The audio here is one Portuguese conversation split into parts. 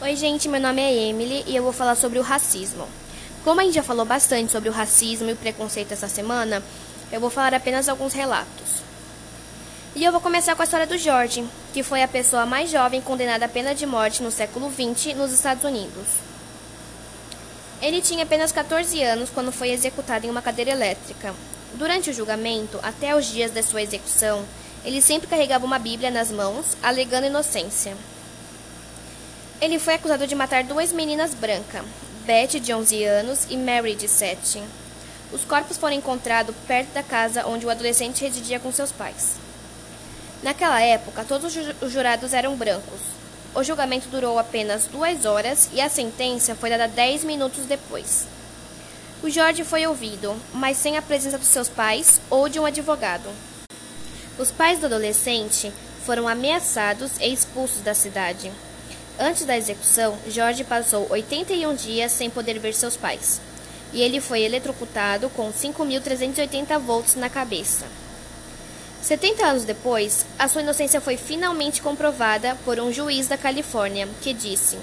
Oi, gente, meu nome é Emily e eu vou falar sobre o racismo. Como a gente já falou bastante sobre o racismo e o preconceito essa semana, eu vou falar apenas alguns relatos. E eu vou começar com a história do George, que foi a pessoa mais jovem condenada à pena de morte no século XX nos Estados Unidos. Ele tinha apenas 14 anos quando foi executado em uma cadeira elétrica. Durante o julgamento, até os dias da sua execução, ele sempre carregava uma Bíblia nas mãos, alegando inocência. Ele foi acusado de matar duas meninas brancas, Beth, de 11 anos, e Mary, de 7. Os corpos foram encontrados perto da casa onde o adolescente residia com seus pais. Naquela época, todos os jurados eram brancos. O julgamento durou apenas duas horas e a sentença foi dada dez minutos depois. O George foi ouvido, mas sem a presença dos seus pais ou de um advogado. Os pais do adolescente foram ameaçados e expulsos da cidade. Antes da execução, Jorge passou 81 dias sem poder ver seus pais, e ele foi eletrocutado com 5.380 volts na cabeça. 70 anos depois, a sua inocência foi finalmente comprovada por um juiz da Califórnia, que disse: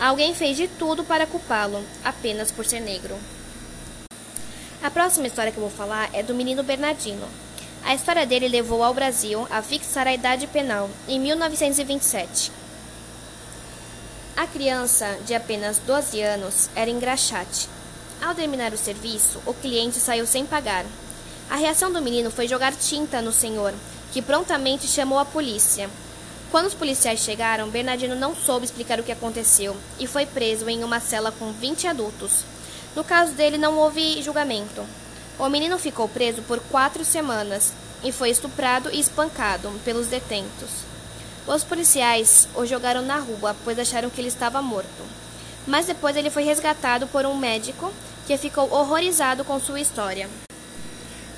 Alguém fez de tudo para culpá-lo, apenas por ser negro. A próxima história que eu vou falar é do menino Bernardino. A história dele levou ao Brasil a fixar a idade penal em 1927. A criança, de apenas 12 anos, era engraxate. Ao terminar o serviço, o cliente saiu sem pagar. A reação do menino foi jogar tinta no senhor, que prontamente chamou a polícia. Quando os policiais chegaram, Bernardino não soube explicar o que aconteceu e foi preso em uma cela com 20 adultos. No caso dele, não houve julgamento. O menino ficou preso por quatro semanas e foi estuprado e espancado pelos detentos. Os policiais o jogaram na rua, pois acharam que ele estava morto. Mas depois ele foi resgatado por um médico que ficou horrorizado com sua história.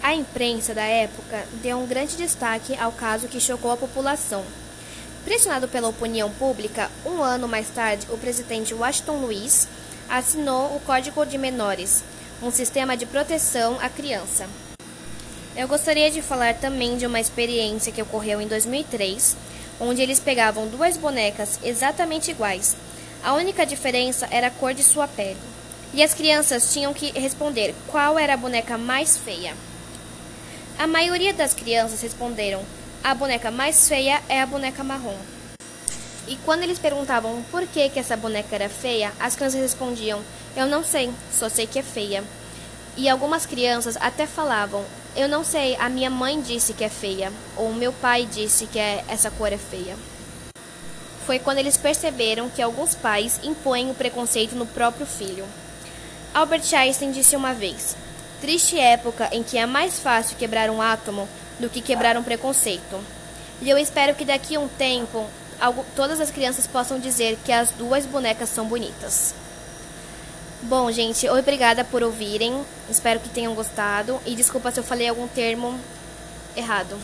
A imprensa da época deu um grande destaque ao caso que chocou a população. Pressionado pela opinião pública, um ano mais tarde, o presidente Washington Luiz assinou o Código de Menores, um sistema de proteção à criança. Eu gostaria de falar também de uma experiência que ocorreu em 2003, onde eles pegavam duas bonecas exatamente iguais. A única diferença era a cor de sua pele. E as crianças tinham que responder qual era a boneca mais feia. A maioria das crianças responderam: a boneca mais feia é a boneca marrom. E quando eles perguntavam por que, que essa boneca era feia, as crianças respondiam: Eu não sei, só sei que é feia. E algumas crianças até falavam: Eu não sei, a minha mãe disse que é feia, ou meu pai disse que é, essa cor é feia. Foi quando eles perceberam que alguns pais impõem o preconceito no próprio filho. Albert Einstein disse uma vez: Triste época em que é mais fácil quebrar um átomo do que quebrar um preconceito. E eu espero que daqui a um tempo todas as crianças possam dizer que as duas bonecas são bonitas. Bom, gente, obrigada por ouvirem. Espero que tenham gostado. E desculpa se eu falei algum termo errado.